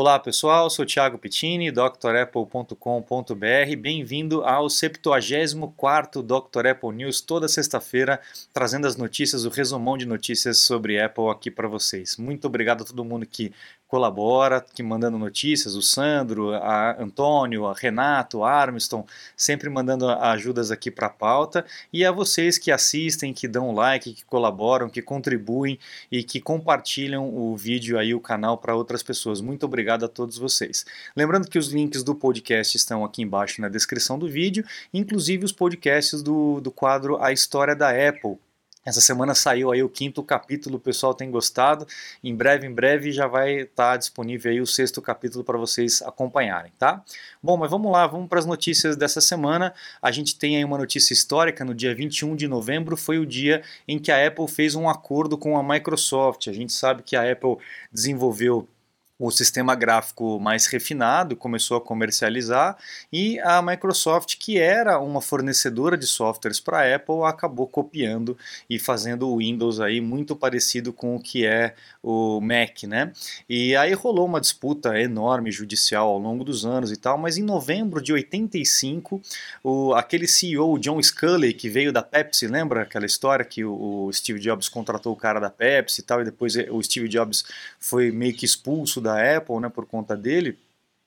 Olá pessoal, sou Thiago Pittini, drapple.com.br. Bem-vindo ao 74 Dr. Apple News, toda sexta-feira, trazendo as notícias, o resumão de notícias sobre Apple aqui para vocês. Muito obrigado a todo mundo que colabora, que mandando notícias, o Sandro, a Antônio, a Renato, a Armstrong, sempre mandando ajudas aqui para a pauta, e a vocês que assistem, que dão like, que colaboram, que contribuem e que compartilham o vídeo aí, o canal para outras pessoas. Muito obrigado a todos vocês. Lembrando que os links do podcast estão aqui embaixo na descrição do vídeo, inclusive os podcasts do, do quadro A História da Apple, essa semana saiu aí o quinto capítulo, o pessoal tem gostado. Em breve, em breve já vai estar tá disponível aí o sexto capítulo para vocês acompanharem, tá? Bom, mas vamos lá, vamos para as notícias dessa semana. A gente tem aí uma notícia histórica, no dia 21 de novembro foi o dia em que a Apple fez um acordo com a Microsoft. A gente sabe que a Apple desenvolveu o sistema gráfico mais refinado começou a comercializar e a Microsoft, que era uma fornecedora de softwares para a Apple, acabou copiando e fazendo o Windows aí muito parecido com o que é o Mac, né? E aí rolou uma disputa enorme judicial ao longo dos anos e tal, mas em novembro de 85, o, aquele CEO, John Scully, que veio da Pepsi, lembra aquela história que o, o Steve Jobs contratou o cara da Pepsi e tal, e depois o Steve Jobs foi meio que expulso da Apple, né, por conta dele,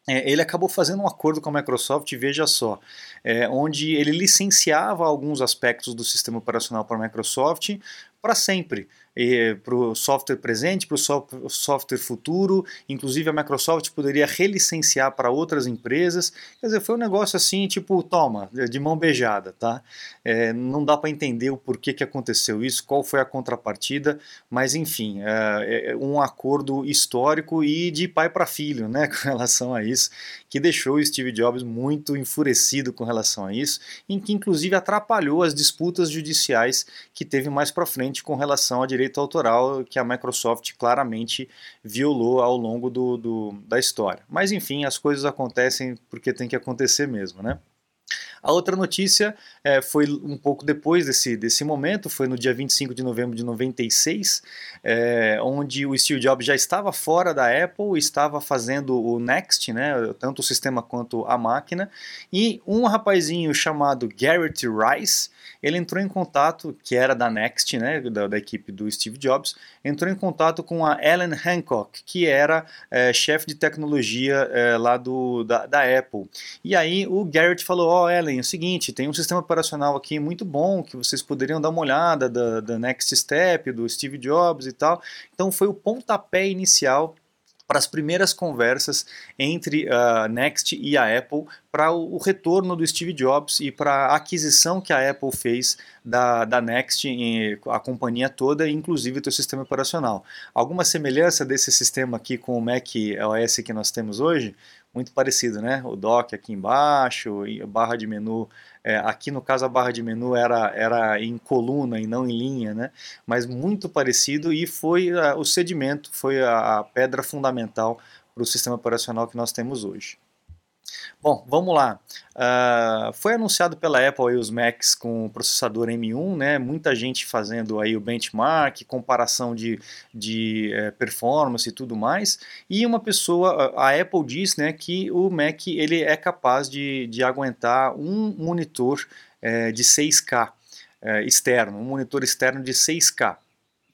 é, ele acabou fazendo um acordo com a Microsoft, veja só, é, onde ele licenciava alguns aspectos do sistema operacional para a Microsoft para sempre para o software presente, para o software futuro, inclusive a Microsoft poderia relicenciar para outras empresas. Quer dizer, foi um negócio assim, tipo, toma, de mão beijada, tá? É, não dá para entender o porquê que aconteceu isso, qual foi a contrapartida, mas enfim, é, é um acordo histórico e de pai para filho, né, com relação a isso, que deixou o Steve Jobs muito enfurecido com relação a isso, em que inclusive atrapalhou as disputas judiciais que teve mais para frente com relação à direito autoral que a Microsoft claramente violou ao longo do, do, da história. Mas enfim, as coisas acontecem porque tem que acontecer mesmo, né? A outra notícia é, foi um pouco depois desse, desse momento, foi no dia 25 de novembro de 96, é, onde o Steve Jobs já estava fora da Apple, estava fazendo o Next, né, tanto o sistema quanto a máquina, e um rapazinho chamado Garrett Rice, ele entrou em contato, que era da Next, né, da, da equipe do Steve Jobs, entrou em contato com a Ellen Hancock, que era é, chefe de tecnologia é, lá do, da, da, Apple. E aí o Garrett falou, ó oh, Ellen, é o seguinte, tem um sistema operacional aqui muito bom, que vocês poderiam dar uma olhada da, da Next Step, do Steve Jobs e tal. Então foi o pontapé inicial para as primeiras conversas entre a Next e a Apple para o, retorno do Steve Jobs e para a aquisição que a Apple fez da, da Next, a companhia toda, inclusive o seu sistema operacional. Alguma semelhança desse sistema aqui com o Mac OS que nós temos hoje? Muito parecido, né? O dock aqui embaixo, barra de menu, é, aqui no caso a barra de menu era, era em coluna e não em linha, né? Mas muito parecido e foi uh, o sedimento, foi a, a pedra fundamental para o sistema operacional que nós temos hoje. Bom, vamos lá. Uh, foi anunciado pela Apple aí os Macs com processador M1, né? Muita gente fazendo aí o benchmark, comparação de, de é, performance e tudo mais. E uma pessoa, a Apple diz, né, que o Mac ele é capaz de, de aguentar um monitor é, de 6K é, externo, um monitor externo de 6K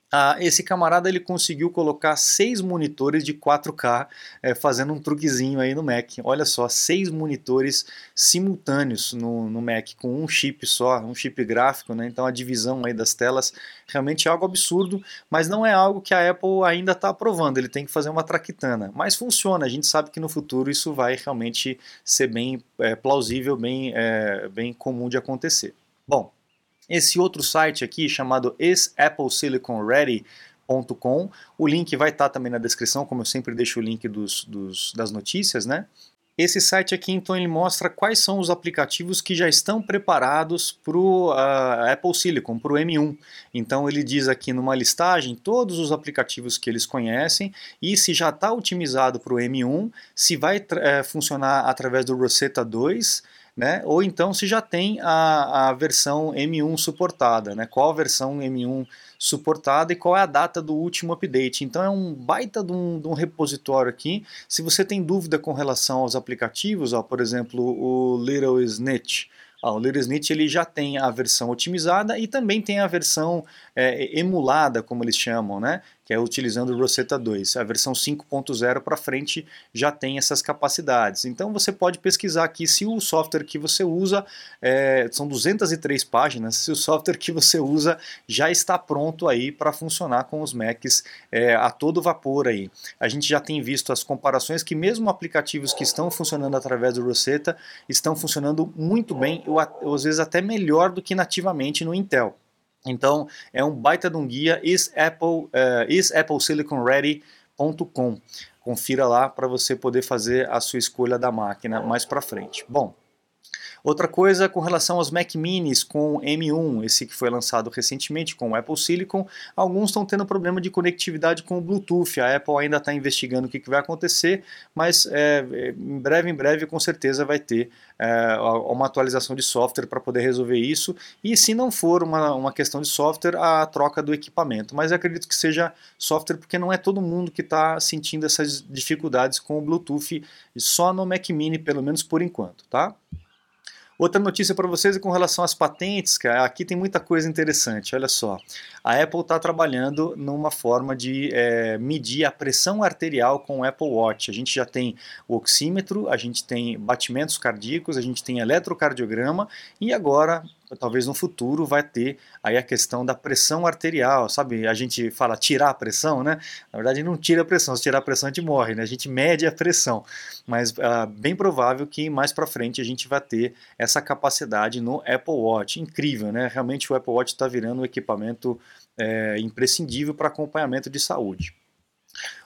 ah, esse camarada ele conseguiu colocar seis monitores de 4K é, fazendo um truquezinho aí no Mac. Olha só, seis monitores simultâneos no, no Mac com um chip só, um chip gráfico, né? Então a divisão aí das telas realmente é algo absurdo, mas não é algo que a Apple ainda está aprovando. Ele tem que fazer uma traquitana, mas funciona. A gente sabe que no futuro isso vai realmente ser bem é, plausível, bem, é, bem comum de acontecer. Bom, esse outro site aqui chamado isappleSiliconReady.com. O link vai estar também na descrição, como eu sempre deixo o link dos, dos, das notícias, né? Esse site aqui, então, ele mostra quais são os aplicativos que já estão preparados para o uh, Apple Silicon, para o M1. Então, ele diz aqui numa listagem todos os aplicativos que eles conhecem e se já está otimizado para o M1, se vai uh, funcionar através do Rosetta 2, né? Ou então se já tem a, a versão M1 suportada, né? Qual a versão M1 suportada e qual é a data do último update. Então é um baita de um, de um repositório aqui. Se você tem dúvida com relação aos aplicativos, ó, por exemplo, o Little Snitch, ah, o Little Snitch ele já tem a versão otimizada e também tem a versão é, emulada, como eles chamam, né? que é utilizando o Rosetta 2. A versão 5.0 para frente já tem essas capacidades. Então você pode pesquisar aqui se o software que você usa, é, são 203 páginas, se o software que você usa já está pronto aí para funcionar com os Macs é, a todo vapor aí. A gente já tem visto as comparações que mesmo aplicativos que estão funcionando através do Rosetta estão funcionando muito bem, ou, às vezes até melhor do que nativamente no Intel. Então, é um baita de um guia, is Apple, uh, is Apple Silicon Ready.com. Confira lá para você poder fazer a sua escolha da máquina mais para frente. Bom, Outra coisa com relação aos Mac Minis com M1, esse que foi lançado recentemente com o Apple Silicon, alguns estão tendo problema de conectividade com o Bluetooth. A Apple ainda está investigando o que, que, vai acontecer, mas é, em breve, em breve, com certeza vai ter é, uma atualização de software para poder resolver isso. E se não for uma, uma questão de software, a troca do equipamento. Mas eu acredito que seja software porque não é todo mundo que está sentindo essas dificuldades com o Bluetooth só no Mac Mini, pelo menos por enquanto, tá? Outra notícia para vocês é com relação às patentes, cara. Aqui tem muita coisa interessante. Olha só, a Apple está trabalhando numa forma de é, medir a pressão arterial com o Apple Watch. A gente já tem o oxímetro, a gente tem batimentos cardíacos, a gente tem eletrocardiograma e agora talvez no futuro vai ter aí a questão da pressão arterial, sabe? A gente fala tirar a pressão, né? Na verdade não tira a pressão, se tirar a pressão a gente morre, né? A gente mede a pressão, mas uh, bem provável que mais para frente a gente vai ter essa capacidade no Apple Watch. Incrível, né? Realmente o Apple Watch está virando um equipamento é, imprescindível para acompanhamento de saúde.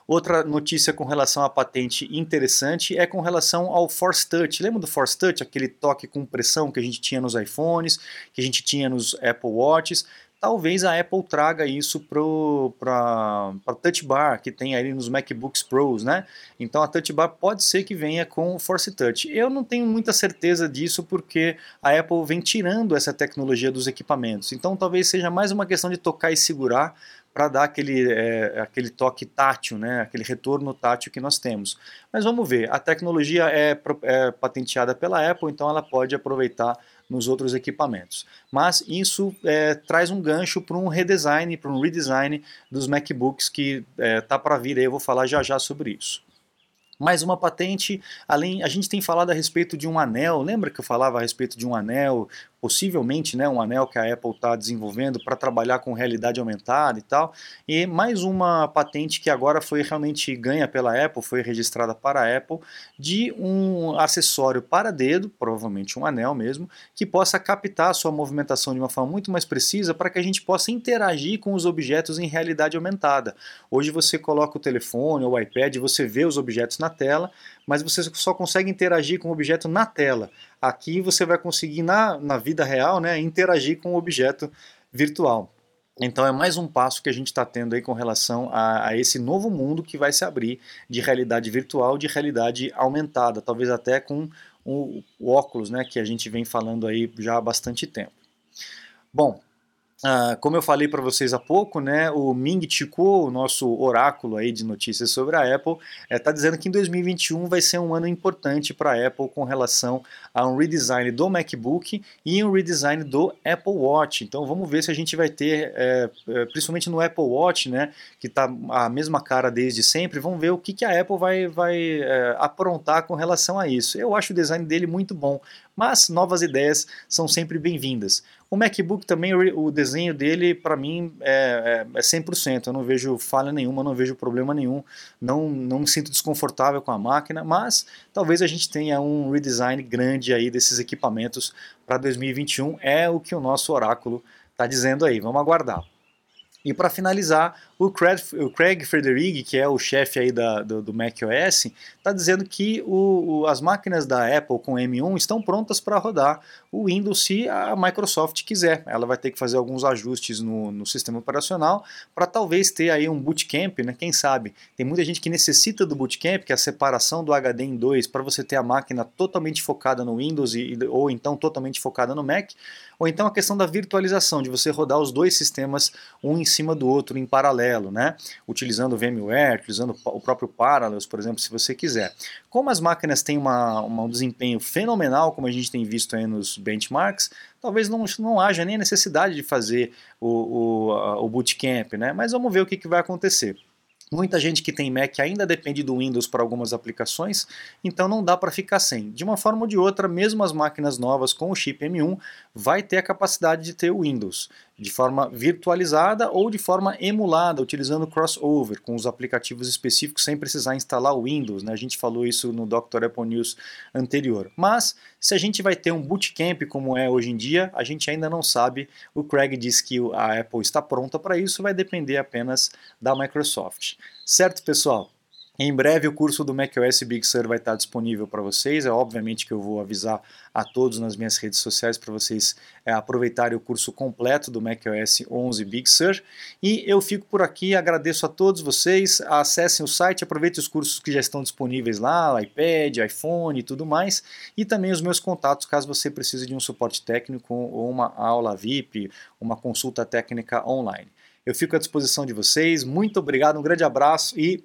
Outra notícia com relação à patente interessante é com relação ao Force Touch. Lembra do Force Touch, aquele toque com pressão que a gente tinha nos iPhones, que a gente tinha nos Apple Watches? Talvez a Apple traga isso para a Touch Bar, que tem aí nos MacBooks Pros, né? Então a Touch Bar pode ser que venha com o Force Touch. Eu não tenho muita certeza disso porque a Apple vem tirando essa tecnologia dos equipamentos. Então talvez seja mais uma questão de tocar e segurar para dar aquele, é, aquele toque tátil, né, aquele retorno tátil que nós temos. Mas vamos ver, a tecnologia é, é patenteada pela Apple, então ela pode aproveitar nos outros equipamentos. Mas isso é, traz um gancho para um redesign, para um redesign dos MacBooks que está é, tá para vir, aí eu vou falar já já sobre isso mais uma patente, além a gente tem falado a respeito de um anel, lembra que eu falava a respeito de um anel possivelmente né, um anel que a Apple está desenvolvendo para trabalhar com realidade aumentada e tal. E mais uma patente que agora foi realmente ganha pela Apple, foi registrada para a Apple, de um acessório para dedo, provavelmente um anel mesmo, que possa captar a sua movimentação de uma forma muito mais precisa para que a gente possa interagir com os objetos em realidade aumentada. Hoje você coloca o telefone ou o iPad, você vê os objetos na tela, mas você só consegue interagir com o objeto na tela. Aqui você vai conseguir, na, na vida real, né, interagir com o objeto virtual. Então é mais um passo que a gente está tendo aí com relação a, a, esse novo mundo que vai se abrir de realidade virtual, de realidade aumentada, talvez até com o, o óculos, né, que a gente vem falando aí já há bastante tempo. Bom, Uh, como eu falei para vocês há pouco, né, o Ming Chi Kuo, o nosso oráculo aí de notícias sobre a Apple, está eh, é, dizendo que em 2021 vai ser um ano importante para a Apple com relação a um redesign do MacBook e um redesign do Apple Watch. Então vamos ver se a gente vai ter, é, principalmente no Apple Watch, né, que está a mesma cara desde sempre, vamos ver o que, que a Apple vai, vai é, aprontar com relação a isso. Eu acho o design dele muito bom, mas novas ideias são sempre bem-vindas. O MacBook também, o desenho dele, para mim, é, é 100%. É eu não vejo falha nenhuma, não vejo problema nenhum, não, não me sinto desconfortável com a máquina, mas talvez a gente tenha um redesign grande aí desses equipamentos para 2021. É o que o nosso oráculo está dizendo aí. Vamos aguardar. E para finalizar, O Craig, o Craig que é o chefe aí da, do, do macOS, está dizendo que o, o, as máquinas da Apple com M1 estão prontas para rodar o Windows se a Microsoft quiser. Ela vai ter que fazer alguns ajustes no, no sistema operacional para talvez ter aí um bootcamp, né? Quem sabe? Tem muita gente que necessita do bootcamp, que é a separação do HD em dois, para você ter a máquina totalmente focada no Windows e, ou então totalmente focada no Mac, ou então a questão da virtualização, de você rodar os dois sistemas um em cima do outro em paralelo, né? Utilizando o VMware, utilizando o próprio Parallels, por exemplo, se você quiser. Como as máquinas têm uma, uma, um desempenho fenomenal, como a gente tem visto aí nos benchmarks, talvez não, não haja nem necessidade de fazer o, o, o bootcamp, né? Mas vamos ver o que, que vai acontecer. Muita gente que tem Mac ainda depende do Windows para algumas aplicações, então não dá para ficar sem. De uma forma ou de outra, mesmo as máquinas novas com o chip M1 vai ter a capacidade de ter o Windows de forma virtualizada ou de forma emulada, utilizando crossover com os aplicativos específicos sem precisar instalar o Windows. Né? A gente falou isso no Dr. Apple News anterior. Mas se a gente vai ter um bootcamp como é hoje em dia, a gente ainda não sabe. O Craig diz que a Apple está pronta para isso, vai depender apenas da Microsoft. Certo, pessoal? Em breve o curso do macOS Big Sur vai estar disponível para vocês. É obviamente que eu vou avisar a todos nas minhas redes sociais para vocês é, aproveitarem o curso completo do macOS 11 Big Sur. E eu fico por aqui, agradeço a todos vocês. Acessem o site, aproveitem os cursos que já estão disponíveis lá, iPad, iPhone e tudo mais. E também os meus contatos caso você precise de um suporte técnico ou uma aula VIP, uma consulta técnica online. Eu fico à disposição de vocês. Muito obrigado, um grande abraço e